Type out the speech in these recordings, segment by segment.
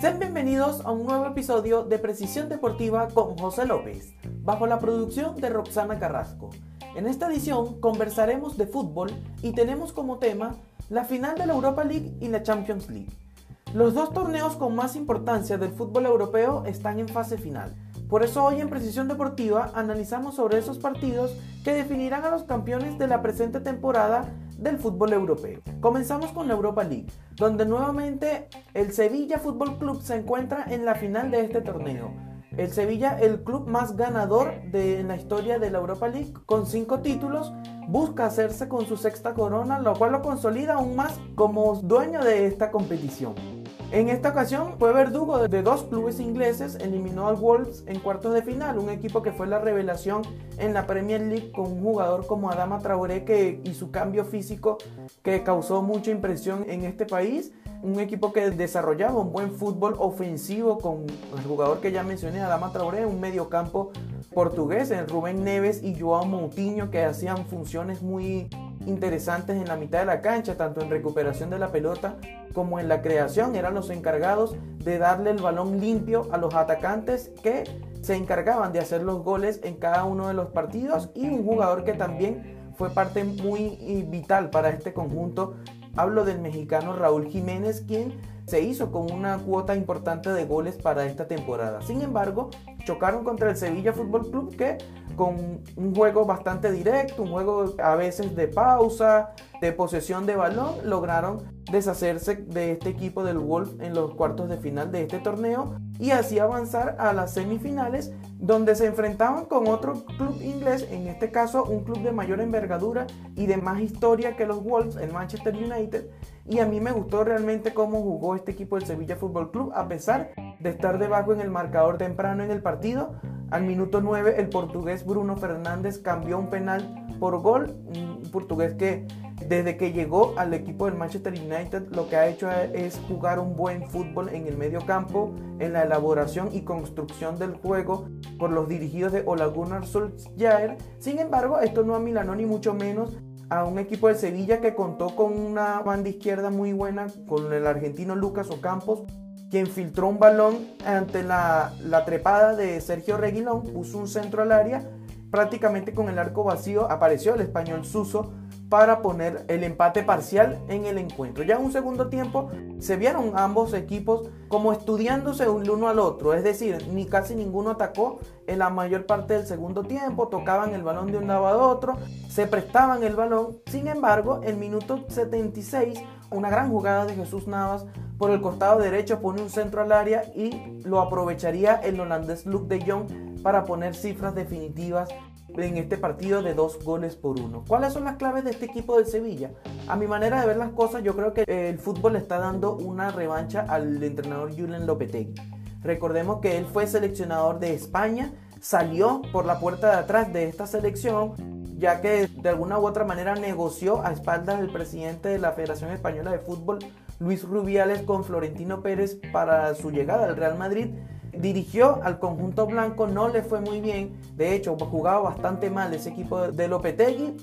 Sean bienvenidos a un nuevo episodio de Precisión Deportiva con José López, bajo la producción de Roxana Carrasco. En esta edición conversaremos de fútbol y tenemos como tema la final de la Europa League y la Champions League. Los dos torneos con más importancia del fútbol europeo están en fase final. Por eso hoy en Precisión Deportiva analizamos sobre esos partidos que definirán a los campeones de la presente temporada del fútbol europeo. Comenzamos con la Europa League, donde nuevamente el Sevilla Fútbol Club se encuentra en la final de este torneo. El Sevilla, el club más ganador de la historia de la Europa League, con cinco títulos, busca hacerse con su sexta corona, lo cual lo consolida aún más como dueño de esta competición. En esta ocasión fue verdugo de dos clubes ingleses, eliminó al Wolves en cuartos de final, un equipo que fue la revelación en la Premier League con un jugador como Adama Traoré que, y su cambio físico que causó mucha impresión en este país. Un equipo que desarrollaba un buen fútbol ofensivo con el jugador que ya mencioné, Adama Traoré, un mediocampo portugués, Rubén Neves y Joao Moutinho que hacían funciones muy interesantes en la mitad de la cancha, tanto en recuperación de la pelota como en la creación. Eran los encargados de darle el balón limpio a los atacantes que se encargaban de hacer los goles en cada uno de los partidos y un jugador que también fue parte muy vital para este conjunto. Hablo del mexicano Raúl Jiménez, quien se hizo con una cuota importante de goles para esta temporada. Sin embargo, chocaron contra el Sevilla Fútbol Club que con un juego bastante directo, un juego a veces de pausa, de posesión de balón, lograron deshacerse de este equipo del Wolf en los cuartos de final de este torneo y así avanzar a las semifinales donde se enfrentaban con otro club inglés, en este caso un club de mayor envergadura y de más historia que los Wolves, el Manchester United, y a mí me gustó realmente cómo jugó este equipo del Sevilla Fútbol Club a pesar de estar debajo en el marcador temprano en el partido. Al minuto 9 el portugués Bruno Fernández cambió un penal por gol, un portugués que desde que llegó al equipo del Manchester United lo que ha hecho es jugar un buen fútbol en el medio campo, en la elaboración y construcción del juego por los dirigidos de Ola Gunnar. Sin embargo, esto no amilanó ni mucho menos a un equipo de Sevilla que contó con una banda izquierda muy buena, con el argentino Lucas Ocampos, quien filtró un balón ante la, la trepada de Sergio Reguilón, puso un centro al área, prácticamente con el arco vacío apareció el español Suso para poner el empate parcial en el encuentro. Ya en un segundo tiempo se vieron ambos equipos como estudiándose el uno al otro, es decir, ni casi ninguno atacó en la mayor parte del segundo tiempo, tocaban el balón de un lado a otro, se prestaban el balón. Sin embargo, en minuto 76, una gran jugada de Jesús Navas por el costado derecho pone un centro al área y lo aprovecharía el holandés Luke de Jong para poner cifras definitivas en este partido de dos goles por uno. ¿Cuáles son las claves de este equipo de Sevilla? A mi manera de ver las cosas, yo creo que el fútbol está dando una revancha al entrenador Julian Lopetegui. Recordemos que él fue seleccionador de España, salió por la puerta de atrás de esta selección, ya que de alguna u otra manera negoció a espaldas del presidente de la Federación Española de Fútbol, Luis Rubiales, con Florentino Pérez para su llegada al Real Madrid dirigió al conjunto blanco, no le fue muy bien, de hecho jugaba bastante mal ese equipo de Lopetegui.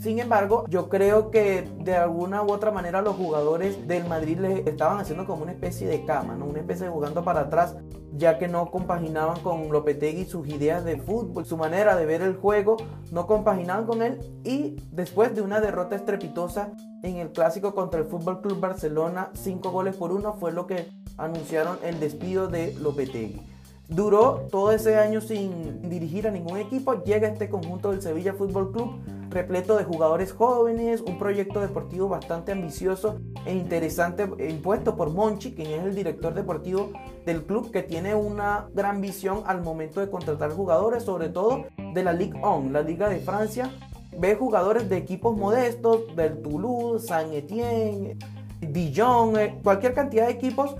Sin embargo, yo creo que de alguna u otra manera los jugadores del Madrid le estaban haciendo como una especie de cama, ¿no? una especie de jugando para atrás, ya que no compaginaban con Lopetegui sus ideas de fútbol, su manera de ver el juego, no compaginaban con él y después de una derrota estrepitosa en el clásico contra el Fútbol Club Barcelona, 5 goles por uno fue lo que anunciaron el despido de Lopetegui. Duró todo ese año sin dirigir a ningún equipo. Llega este conjunto del Sevilla Fútbol Club, repleto de jugadores jóvenes, un proyecto deportivo bastante ambicioso e interesante, impuesto por Monchi, quien es el director deportivo del club, que tiene una gran visión al momento de contratar jugadores, sobre todo de la Ligue 1, la Liga de Francia. Ve jugadores de equipos modestos, del Toulouse, Saint Etienne, Dijon, eh, cualquier cantidad de equipos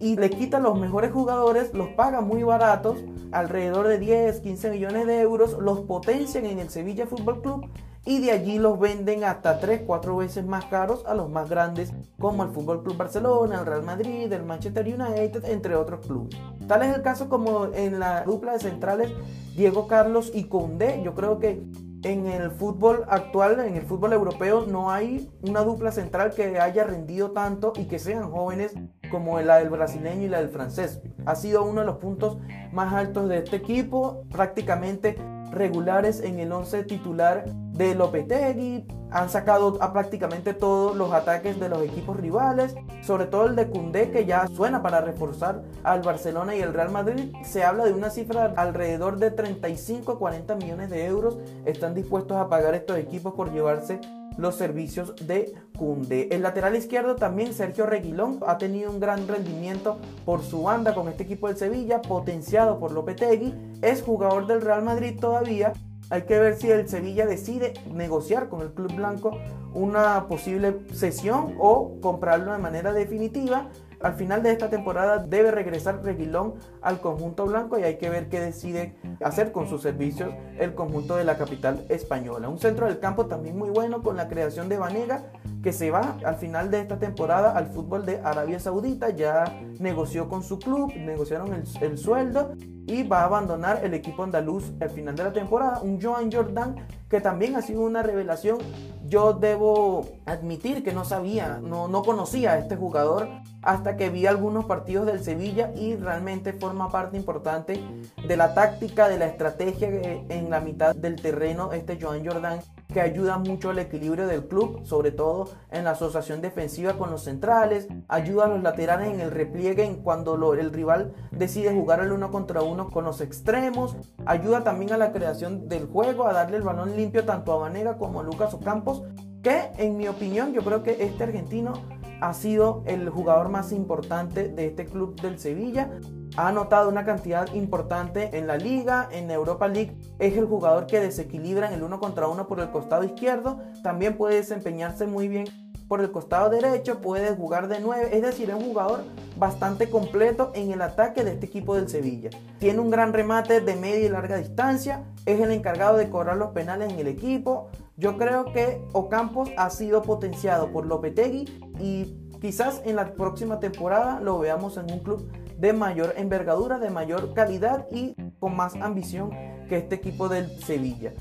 y le quita los mejores jugadores, los paga muy baratos, alrededor de 10, 15 millones de euros, los potencian en el Sevilla Fútbol Club y de allí los venden hasta 3, 4 veces más caros a los más grandes como el Fútbol Club Barcelona, el Real Madrid, el Manchester United, entre otros clubes. Tal es el caso como en la dupla de centrales Diego Carlos y Condé. Yo creo que en el fútbol actual, en el fútbol europeo, no hay una dupla central que haya rendido tanto y que sean jóvenes como la del brasileño y la del francés. Ha sido uno de los puntos más altos de este equipo, prácticamente regulares en el 11 titular de Lopetegui. Han sacado a prácticamente todos los ataques de los equipos rivales, sobre todo el de Cundé que ya suena para reforzar al Barcelona y el Real Madrid. Se habla de una cifra alrededor de 35 40 millones de euros. Están dispuestos a pagar estos equipos por llevarse los servicios de Cunde. El lateral izquierdo también, Sergio Reguilón, ha tenido un gran rendimiento por su banda con este equipo del Sevilla, potenciado por Lopetegui. Es jugador del Real Madrid todavía. Hay que ver si el Sevilla decide negociar con el Club Blanco una posible cesión o comprarlo de manera definitiva. Al final de esta temporada debe regresar Reguilón al conjunto blanco y hay que ver qué decide hacer con sus servicios el conjunto de la capital española. Un centro del campo también muy bueno con la creación de Vanega que se va al final de esta temporada al fútbol de Arabia Saudita. Ya negoció con su club, negociaron el, el sueldo y va a abandonar el equipo andaluz al final de la temporada. Un Joan Jordan que también ha sido una revelación. Yo debo admitir que no sabía, no, no conocía a este jugador hasta que vi algunos partidos del Sevilla y realmente forma parte importante de la táctica, de la estrategia en la mitad del terreno este Joan Jordan que ayuda mucho al equilibrio del club, sobre todo en la asociación defensiva con los centrales, ayuda a los laterales en el repliegue en cuando el rival decide jugar el uno contra uno con los extremos, ayuda también a la creación del juego, a darle el balón limpio tanto a Vanega como a Lucas Ocampos, que en mi opinión yo creo que este argentino ha sido el jugador más importante de este club del Sevilla. Ha anotado una cantidad importante en la liga, en Europa League. Es el jugador que desequilibra en el uno contra uno por el costado izquierdo. También puede desempeñarse muy bien por el costado derecho, puede jugar de 9, es decir, es un jugador bastante completo en el ataque de este equipo del Sevilla. Tiene un gran remate de media y larga distancia, es el encargado de cobrar los penales en el equipo. Yo creo que Ocampos ha sido potenciado por Lopetegui y quizás en la próxima temporada lo veamos en un club de mayor envergadura, de mayor calidad y con más ambición que este equipo del Sevilla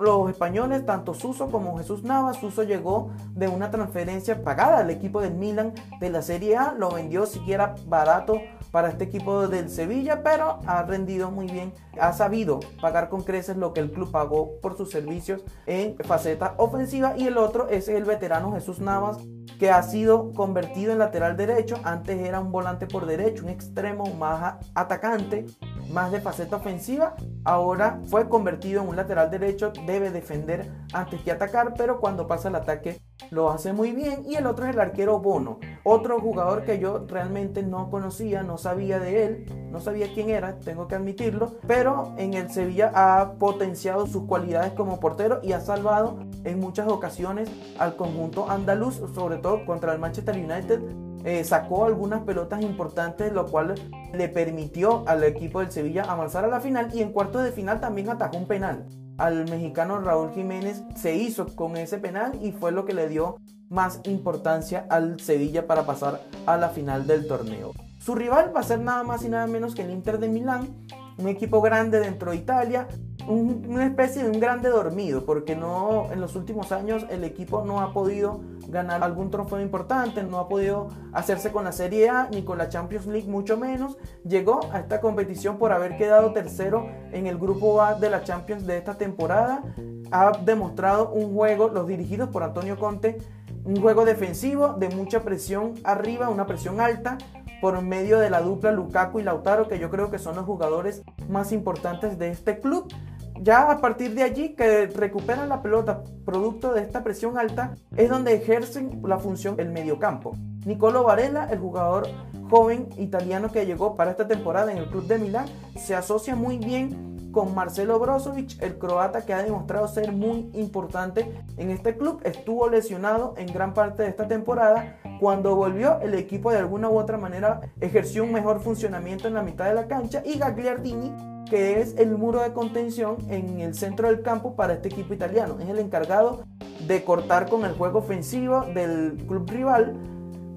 los españoles, tanto Suso como Jesús Navas. Suso llegó de una transferencia pagada al equipo del Milan de la Serie A, lo vendió siquiera barato para este equipo del Sevilla, pero ha rendido muy bien, ha sabido pagar con creces lo que el club pagó por sus servicios en faceta ofensiva y el otro es el veterano Jesús Navas que ha sido convertido en lateral derecho, antes era un volante por derecho, un extremo más atacante, más de faceta ofensiva, ahora fue convertido en un lateral derecho, debe defender antes que atacar, pero cuando pasa el ataque lo hace muy bien. Y el otro es el arquero Bono, otro jugador que yo realmente no conocía, no sabía de él, no sabía quién era, tengo que admitirlo, pero en el Sevilla ha potenciado sus cualidades como portero y ha salvado en muchas ocasiones al conjunto andaluz, sobre todo contra el Manchester United. Eh, sacó algunas pelotas importantes, lo cual le permitió al equipo del Sevilla avanzar a la final y en cuartos de final también atajó un penal al mexicano Raúl Jiménez se hizo con ese penal y fue lo que le dio más importancia al Sevilla para pasar a la final del torneo. Su rival va a ser nada más y nada menos que el Inter de Milán, un equipo grande dentro de Italia, una especie de un grande dormido, porque no en los últimos años el equipo no ha podido ganar algún trofeo importante, no ha podido hacerse con la Serie A ni con la Champions League, mucho menos. Llegó a esta competición por haber quedado tercero en el grupo A de la Champions de esta temporada. Ha demostrado un juego, los dirigidos por Antonio Conte, un juego defensivo de mucha presión arriba, una presión alta, por medio de la dupla Lukaku y Lautaro, que yo creo que son los jugadores más importantes de este club. Ya a partir de allí que recuperan la pelota producto de esta presión alta es donde ejercen la función el mediocampo. Nicolo Varela, el jugador joven italiano que llegó para esta temporada en el club de Milán, se asocia muy bien con Marcelo Brozovic, el croata que ha demostrado ser muy importante en este club. Estuvo lesionado en gran parte de esta temporada. Cuando volvió, el equipo de alguna u otra manera ejerció un mejor funcionamiento en la mitad de la cancha y Gagliardini que es el muro de contención en el centro del campo para este equipo italiano. Es el encargado de cortar con el juego ofensivo del club rival,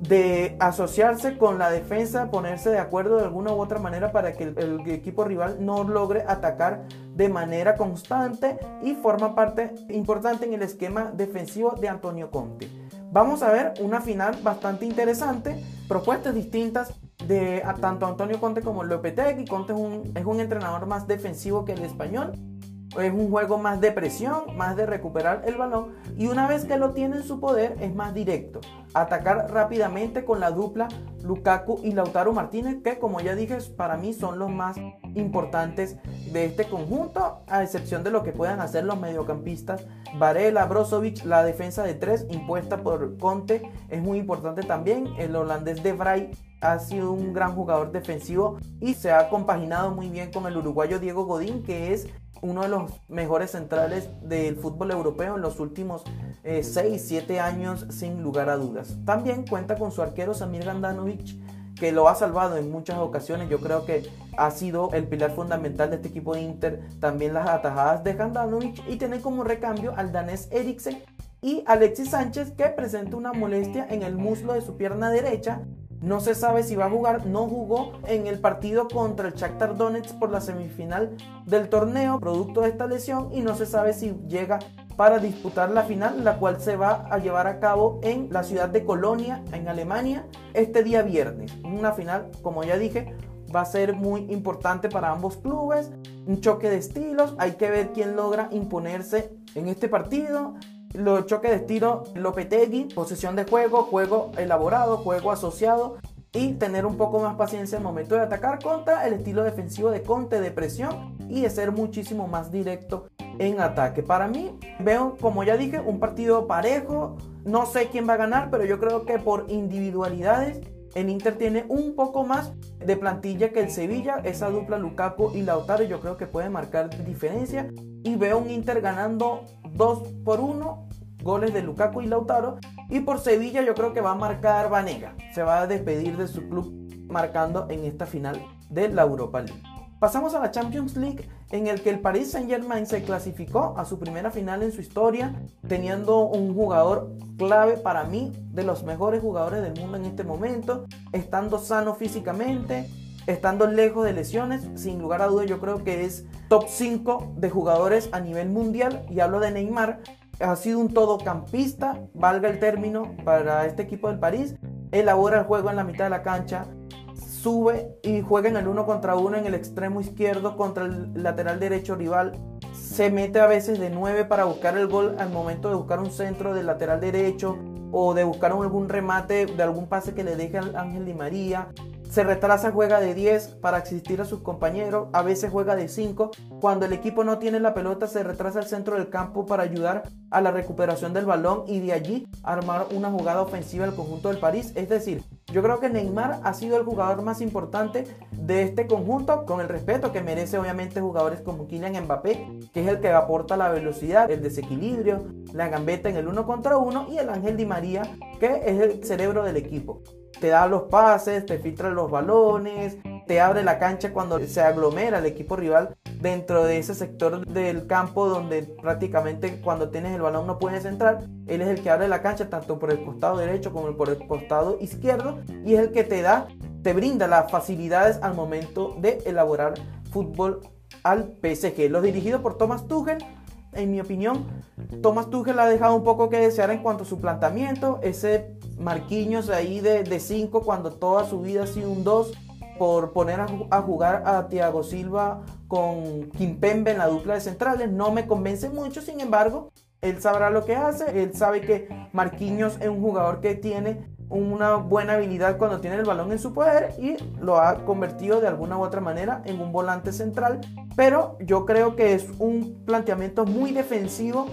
de asociarse con la defensa, ponerse de acuerdo de alguna u otra manera para que el, equipo rival no logre atacar de manera constante y forma parte importante en el esquema defensivo de Antonio Conte. Vamos a ver una final bastante interesante, propuestas distintas de tanto Antonio Conte como Lopetegui. Conte es un, es un entrenador más defensivo que el español es un juego más de presión, más de recuperar el balón y una vez que lo tiene en su poder es más directo. Atacar rápidamente con la dupla Lukaku y Lautaro Martínez que como ya dije para mí son los más importantes de este conjunto a excepción de lo que puedan hacer los mediocampistas Varela, Brozovic, la defensa de tres impuesta por Conte es muy importante también. El holandés de Vrij ha sido un gran jugador defensivo y se ha compaginado muy bien con el uruguayo Diego Godín que es uno de los mejores centrales del fútbol europeo en los últimos 6, eh, 7 años sin lugar a dudas. También cuenta con su arquero Samir Gandanovic que lo ha salvado en muchas ocasiones. Yo creo que ha sido el pilar fundamental de este equipo de Inter. También las atajadas de Gandanovic y tiene como recambio al danés Eriksen y Alexis Sánchez que presenta una molestia en el muslo de su pierna derecha no se sabe si va a jugar, no jugó en el partido contra el Shakhtar Donetsk por la semifinal del torneo, producto de esta lesión, y no se sabe si llega para disputar la final, la cual se va a llevar a cabo en la ciudad de Colonia, en Alemania, este día viernes. Una final, como ya dije, va a ser muy importante para ambos clubes, un choque de estilos, hay que ver quién logra imponerse en este partido. Los choques de estilo Lopetegui, posesión de juego, juego elaborado, juego asociado y tener un poco más paciencia al momento de atacar contra el estilo defensivo de Conte de presión y de ser muchísimo más directo en ataque. Para mí veo, como ya dije, un partido parejo. No sé quién va a ganar, pero yo creo que por individualidades el Inter tiene un poco más de plantilla que el Sevilla. Esa dupla Lukaku y Lautaro yo creo que puede marcar diferencia. Y veo un Inter ganando 2 por 1 goles de Lukaku y Lautaro. Y por Sevilla yo creo que va a marcar Vanega. Se va a despedir de su club marcando en esta final de la Europa League. Pasamos a la Champions League en el que el Paris Saint Germain se clasificó a su primera final en su historia, teniendo un jugador clave para mí, de los mejores jugadores del mundo en este momento, estando sano físicamente, estando lejos de lesiones, sin lugar a dudas yo creo que es top 5 de jugadores a nivel mundial y hablo de Neymar, ha sido un todocampista, valga el término, para este equipo del París, elabora el juego en la mitad de la cancha, sube y juega en el uno contra uno en el extremo izquierdo contra el lateral derecho rival. Se mete a veces de 9 para buscar el gol al momento de buscar un centro del lateral derecho o de buscar algún remate de algún pase que le deje al Ángel Di María se retrasa, juega de 10 para asistir a sus compañeros, a veces juega de 5. Cuando el equipo no tiene la pelota, se retrasa al centro del campo para ayudar a la recuperación del balón y de allí armar una jugada ofensiva al conjunto del París. Es decir, yo creo que Neymar ha sido el jugador más importante de este conjunto, con el respeto que merece obviamente jugadores como Kylian Mbappé, que es el que aporta la velocidad, el desequilibrio, la gambeta en el uno contra uno y el Ángel Di María, que es el cerebro del equipo. Te da los pases, te filtra los balones, te abre la cancha cuando se aglomera el equipo rival dentro de ese sector del campo donde prácticamente cuando tienes el balón no puedes entrar. Él es el que abre la cancha tanto por el costado derecho como por el costado izquierdo y es el que te da, te brinda las facilidades al momento de elaborar fútbol al PSG. Los dirigidos por Thomas Tuchel en mi opinión, Thomas Tuchel ha dejado un poco que desear en cuanto a su planteamiento. Ese Marquinhos ahí de 5 cuando toda su vida ha sido un 2 por poner a, jugar a Thiago Silva con Kimpembe en la dupla de centrales. No me convence mucho, sin embargo, él sabrá lo que hace. Él sabe que Marquinhos es un jugador que tiene una buena habilidad cuando tiene el balón en su poder y lo ha convertido de alguna u otra manera en un volante central. Pero yo creo que es un planteamiento muy defensivo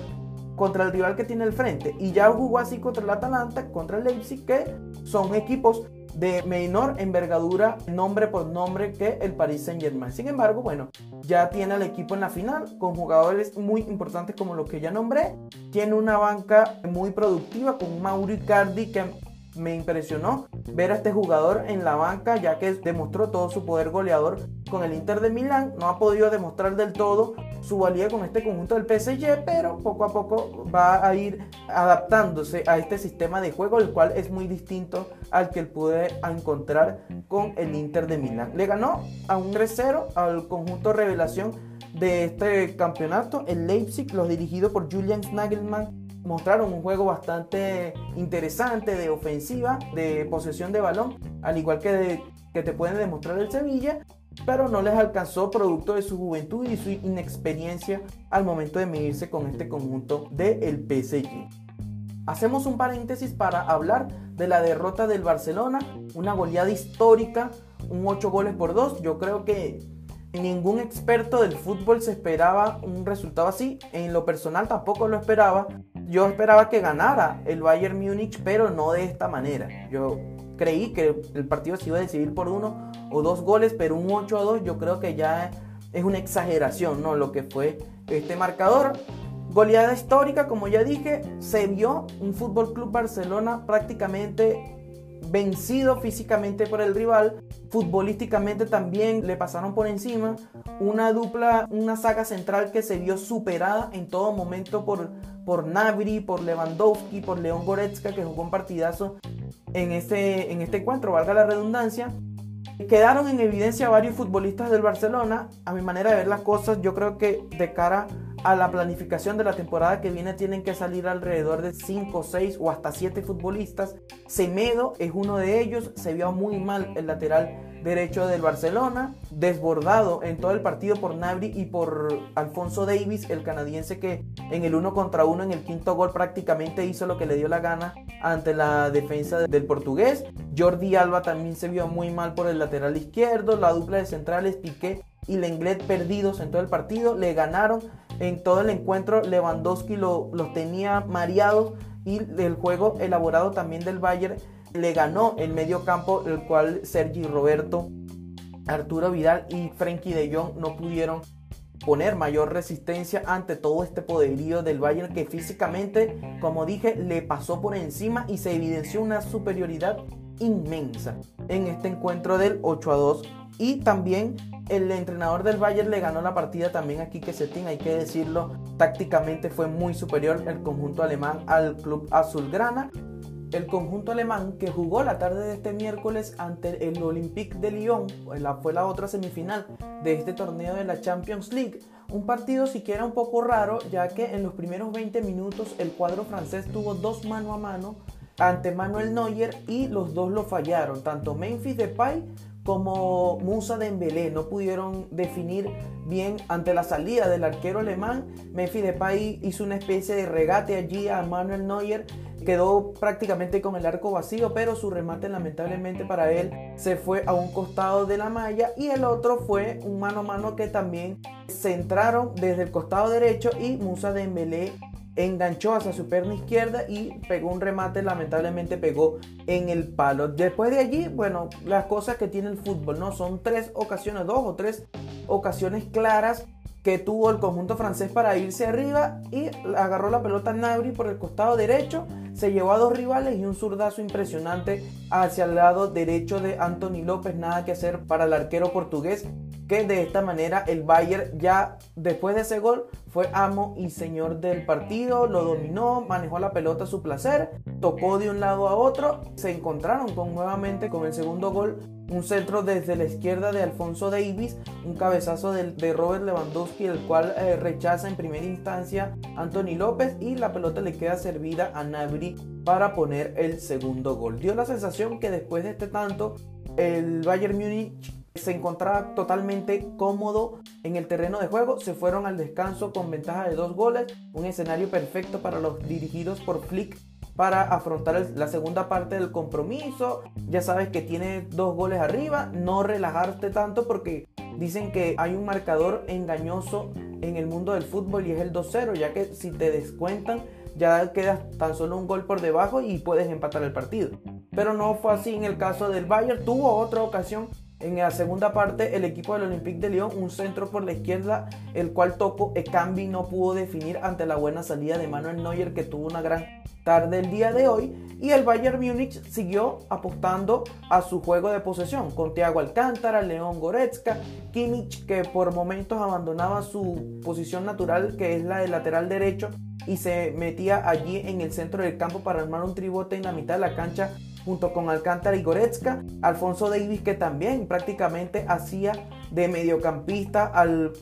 contra el rival que tiene el frente. Y ya jugó así contra el Atalanta, contra el Leipzig, que son equipos de menor envergadura, nombre por nombre, que el Paris Saint Germain. Sin embargo, bueno, ya tiene al equipo en la final con jugadores muy importantes como los que ya nombré. Tiene una banca muy productiva con Mauro Icardi que me impresionó ver a este jugador en la banca ya que demostró todo su poder goleador con el Inter de Milán. No ha podido demostrar del todo su valía con este conjunto del PSG, pero poco a poco va a ir adaptándose a este sistema de juego, el cual es muy distinto al que él pude encontrar con el Inter de Milán. Le ganó a un 3-0 al conjunto revelación de este campeonato, el Leipzig, los dirigido por Julian Nagelmann mostraron un juego bastante interesante de ofensiva, de posesión de balón, al igual que, que te pueden demostrar el Sevilla, pero no les alcanzó producto de su juventud y su inexperiencia al momento de medirse con este conjunto del PSG. Hacemos un paréntesis para hablar de la derrota del Barcelona, una goleada histórica, un 8 goles por 2. Yo creo que ningún experto del fútbol se esperaba un resultado así. En lo personal tampoco lo esperaba. Yo esperaba que ganara el Bayern Múnich, pero no de esta manera. Yo creí que el partido se iba a decidir por uno o dos goles, pero un 8 a 2 yo creo que ya es una exageración, ¿no? Lo que fue este marcador. Goleada histórica, como ya dije, se vio un Fútbol Club Barcelona prácticamente vencido físicamente por el rival, futbolísticamente también le pasaron por encima, una dupla, una saga central que se vio superada en todo momento por, por Nabri, por Lewandowski, por León Goretzka, que jugó un partidazo en este, en este encuentro, valga la redundancia. Quedaron en evidencia varios futbolistas del Barcelona. A mi manera de ver las cosas, yo creo que de cara a la planificación de la temporada que viene tienen que salir alrededor de 5, 6 o hasta 7 futbolistas. Semedo es uno de ellos, se vio muy mal el lateral derecho del Barcelona, desbordado en todo el partido por Nabri y por Alfonso Davis, el canadiense que en el uno contra uno en el quinto gol prácticamente hizo lo que le dio la gana ante la defensa del portugués. Jordi Alba también se vio muy mal por el lateral izquierdo, la dupla de centrales Piqué y Lenglet perdidos en todo el partido, le ganaron en todo el encuentro, Lewandowski lo, tenía mareados y el juego elaborado también del Bayern le ganó el medio campo, el cual Sergi Roberto, Arturo Vidal y Frenkie de Jong no pudieron poner mayor resistencia ante todo este poderío del Bayern que físicamente, como dije, le pasó por encima y se evidenció una superioridad inmensa en este encuentro del 8 a 2 y también el entrenador del Bayern le ganó la partida también aquí que Setín, hay que decirlo, tácticamente fue muy superior el conjunto alemán al club azulgrana el conjunto alemán que jugó la tarde de este miércoles ante el Olympique de Lyon, fue la otra semifinal de este torneo de la Champions League. Un partido siquiera un poco raro, ya que en los primeros 20 minutos el cuadro francés tuvo dos mano a mano ante Manuel Neuer y los dos lo fallaron, tanto Memphis Depay como Musa Dembélé no pudieron definir bien ante la salida del arquero alemán. Memphis Depay hizo una especie de regate allí a Manuel Neuer, quedó prácticamente con el arco vacío, pero su remate lamentablemente para él se fue a un costado de la malla y el otro fue un mano a mano que también centraron desde el costado derecho y Musa Dembélé enganchó hacia su perna izquierda y pegó un remate, lamentablemente pegó en el palo. Después de allí, bueno, las cosas que tiene el fútbol, ¿no? Son tres ocasiones, dos o tres ocasiones claras que tuvo el conjunto francés para irse arriba y agarró la pelota Nabri por el costado derecho, se llevó a dos rivales y un zurdazo impresionante hacia el lado derecho de Anthony López, nada que hacer para el arquero portugués que de esta manera el Bayern ya después de ese gol fue amo y señor del partido, lo dominó, manejó la pelota a su placer, tocó de un lado a otro, se encontraron con nuevamente con el segundo gol, un centro desde la izquierda de Alfonso Davis, un cabezazo de, Robert Lewandowski, el cual eh, rechaza en primera instancia Anthony López y la pelota le queda servida a Nabri para poner el segundo gol. Dio la sensación que después de este tanto el Bayern Múnich se encontraba totalmente cómodo en el terreno de juego. Se fueron al descanso con ventaja de dos goles. Un escenario perfecto para los dirigidos por Flick para afrontar la segunda parte del compromiso. Ya sabes que tiene dos goles arriba. No relajarte tanto porque dicen que hay un marcador engañoso en el mundo del fútbol y es el 2-0, ya que si te descuentan ya quedas tan solo un gol por debajo y puedes empatar el partido. Pero no fue así en el caso del Bayern. Tuvo otra ocasión En la segunda parte, el equipo del Olympique de Lyon, un centro por la izquierda, el cual Toco Ekambi no pudo definir ante la buena salida de Manuel Neuer, que tuvo una gran tarde el día de hoy. Y el Bayern Múnich siguió apostando a su juego de posesión, con Thiago Alcántara, León Goretzka, Kimmich, que por momentos abandonaba su posición natural, que es la de lateral derecho, y se metía allí en el centro del campo para armar un tribote en la mitad de la cancha junto con Alcántara y Goretzka. Alfonso Davis que también prácticamente hacía de mediocampista al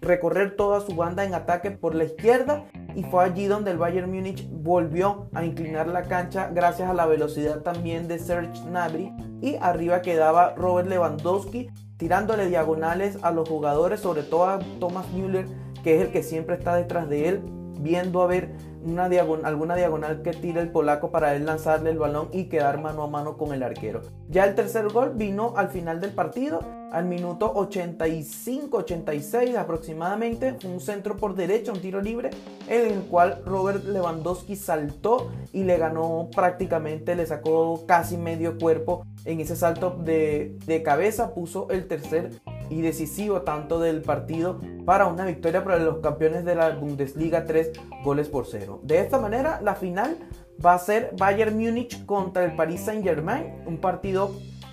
recorrer toda su banda en ataque por la izquierda y fue allí donde el Bayern Múnich volvió a inclinar la cancha gracias a la velocidad también de Serge Gnabry y arriba quedaba Robert Lewandowski tirándole diagonales a los jugadores, sobre todo a Thomas Müller, que es el que siempre está detrás de él, viendo a ver una alguna diagonal que tire el polaco para él lanzarle el balón y quedar mano a mano con el arquero. Ya el tercer gol vino al final del partido, al minuto 85-86 aproximadamente, un centro por derecha, un tiro libre, en el cual Robert Lewandowski saltó y le ganó prácticamente, le sacó casi medio cuerpo en ese salto de, de cabeza, puso el tercer y decisivo tanto del partido para una victoria para los campeones de la Bundesliga 3 goles por cero. De esta manera, la final va a ser Bayern Múnich contra el Paris Saint Germain, un partido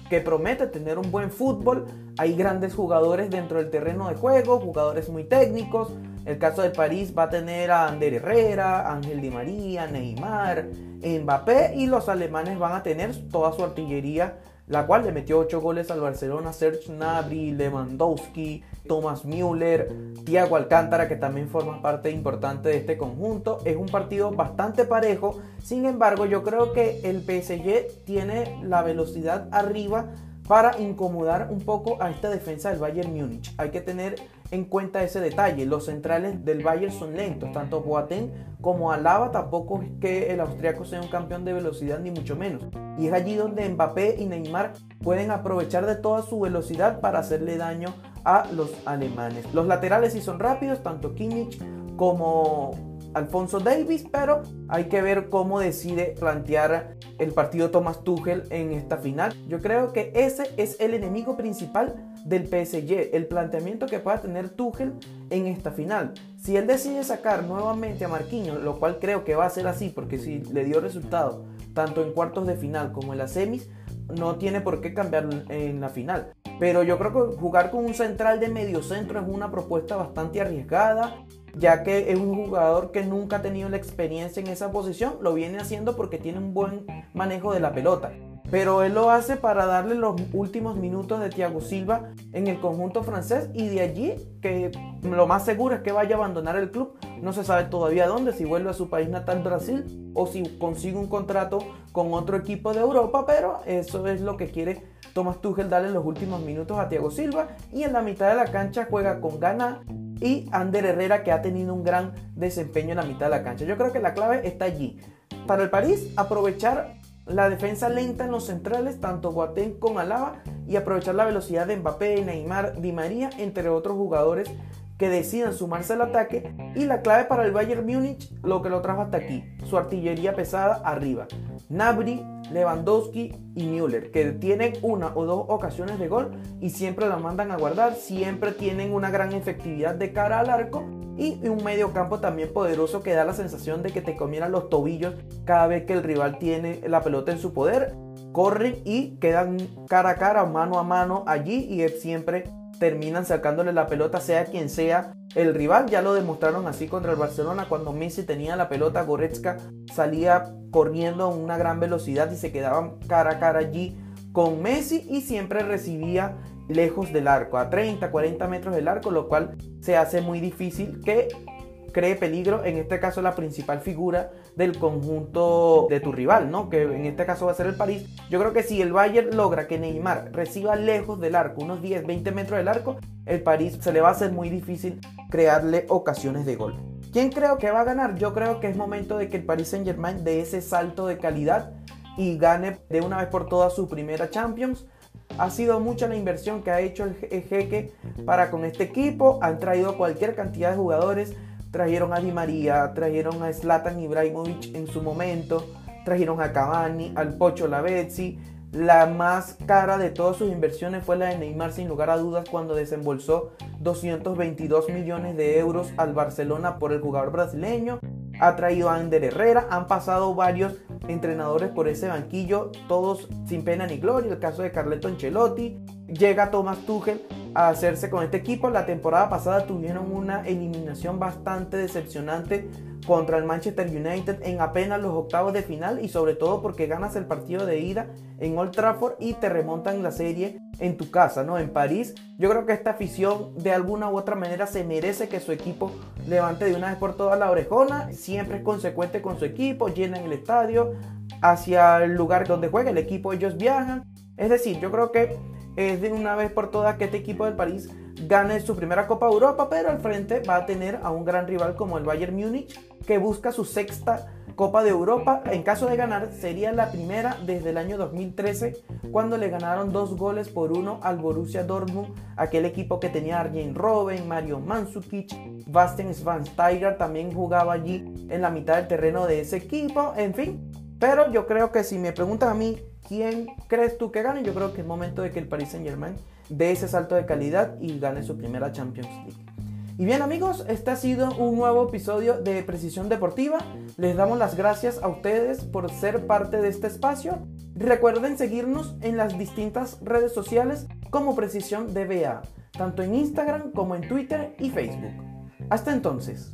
que promete tener un buen fútbol. Hay grandes jugadores dentro del terreno de juego, jugadores muy técnicos. El caso de París va a tener a Ander Herrera, Ángel Di María, Neymar, Mbappé y los alemanes van a tener toda su artillería la cual le metió 8 goles al Barcelona, Serge Gnabry, Lewandowski, Thomas Müller, Thiago Alcántara, que también forma parte importante de este conjunto. Es un partido bastante parejo, sin embargo yo creo que el PSG tiene la velocidad arriba para incomodar un poco a esta defensa del Bayern Múnich. Hay que tener en cuenta ese detalle. Los centrales del Bayern son lentos, tanto Boateng como Alaba tampoco es que el austriaco sea un campeón de velocidad ni mucho menos. Y es allí donde Mbappé y Neymar pueden aprovechar de toda su velocidad para hacerle daño a los alemanes. Los laterales sí son rápidos, tanto Kimmich como Alfonso Davis, pero hay que ver cómo decide plantear el partido Thomas Tuchel en esta final. Yo creo que ese es el enemigo principal del PSG, el planteamiento que pueda tener Tuchel en esta final. Si él decide sacar nuevamente a Marquinhos, lo cual creo que va a ser así, porque si le dio resultado tanto en cuartos de final como en las semis, no tiene por qué cambiarlo en la final. Pero yo creo que jugar con un central de medio centro es una propuesta bastante arriesgada ya que es un jugador que nunca ha tenido la experiencia en esa posición, lo viene haciendo porque tiene un buen manejo de la pelota. Pero él lo hace para darle los últimos minutos de Thiago Silva en el conjunto francés y de allí que lo más seguro es que vaya a abandonar el club. No se sabe todavía dónde, si vuelve a su país natal Brasil o si consigue un contrato con otro equipo de Europa, pero eso es lo que quiere Thomas Tuchel darle los últimos minutos a Thiago Silva y en la mitad de la cancha juega con Gana y Ander Herrera que ha tenido un gran desempeño en la mitad de la cancha. Yo creo que la clave está allí. Para el París, aprovechar la defensa lenta en los centrales, tanto Boateng como Alaba, y aprovechar la velocidad de Mbappé, Neymar, Di María, entre otros jugadores que decidan sumarse al ataque. Y la clave para el Bayern Múnich, lo que lo trajo hasta aquí, su artillería pesada arriba. Nabri, Lewandowski y Müller, que tienen una o dos ocasiones de gol y siempre la mandan a guardar, siempre tienen una gran efectividad de cara al arco y un medio campo también poderoso que da la sensación de que te comieran los tobillos cada vez que el rival tiene la pelota en su poder. Corren y quedan cara a cara, mano a mano allí y siempre terminan sacándole la pelota sea quien sea el rival. Ya lo demostraron así contra el Barcelona cuando Messi tenía la pelota, Goretzka salía corriendo a una gran velocidad y se quedaban cara a cara allí con Messi y siempre recibía lejos del arco, a 30, 40 metros del arco, lo cual se hace muy difícil que cree peligro, en este caso la principal figura del conjunto de tu rival, ¿no? Que en este caso va a ser el París. Yo creo que si el Bayern logra que Neymar reciba lejos del arco, unos 10, 20 metros del arco, el París se le va a hacer muy difícil crearle ocasiones de gol. ¿Quién creo que va a ganar? Yo creo que es momento de que el Paris Saint Germain dé ese salto de calidad y gane de una vez por todas su primera Champions. Ha sido mucha la inversión que ha hecho el jeque para con este equipo. Han traído cualquier cantidad de jugadores. Trajeron a Di María, trajeron a Zlatan Ibrahimovic en su momento, trajeron a Cavani, al Pocho Lavezzi, La más cara de todas sus inversiones fue la de Neymar, sin lugar a dudas, cuando desembolsó 222 millones de euros al Barcelona por el jugador brasileño. Ha traído a Ander Herrera, han pasado varios entrenadores por ese banquillo, todos sin pena ni gloria. El caso de Carleto Ancelotti, llega Thomas Tuchel hacerse con este equipo. La temporada pasada tuvieron una eliminación bastante decepcionante contra el Manchester United en apenas los octavos de final y sobre todo porque ganas el partido de ida en Old Trafford y te remontan la serie en tu casa, ¿no? En París. Yo creo que esta afición de alguna u otra manera se merece que su equipo levante de una vez por todas la orejona, siempre es consecuente con su equipo, llenan el estadio hacia el lugar donde juega el equipo, ellos viajan. Es decir, yo creo que es de una vez por todas que este equipo del París gane su primera Copa Europa, pero al frente va a tener a un gran rival como el Bayern Múnich, que busca su sexta Copa de Europa. En caso de ganar, sería la primera desde el año 2013, cuando le ganaron dos goles por uno al Borussia Dortmund, aquel equipo que tenía Arjen Robben, Mario Mandzukic, Bastian Schweinsteiger también jugaba allí en la mitad del terreno de ese equipo, en fin. Pero yo creo que si me preguntan a mí ¿Quién crees tú que gane? Yo creo que es momento de que el Paris Saint Germain dé ese salto de calidad y gane su primera Champions League. Y bien amigos, este ha sido un nuevo episodio de Precisión Deportiva. Les damos las gracias a ustedes por ser parte de este espacio. Recuerden seguirnos en las distintas redes sociales como Precisión DBA, tanto en Instagram como en Twitter y Facebook. Hasta entonces.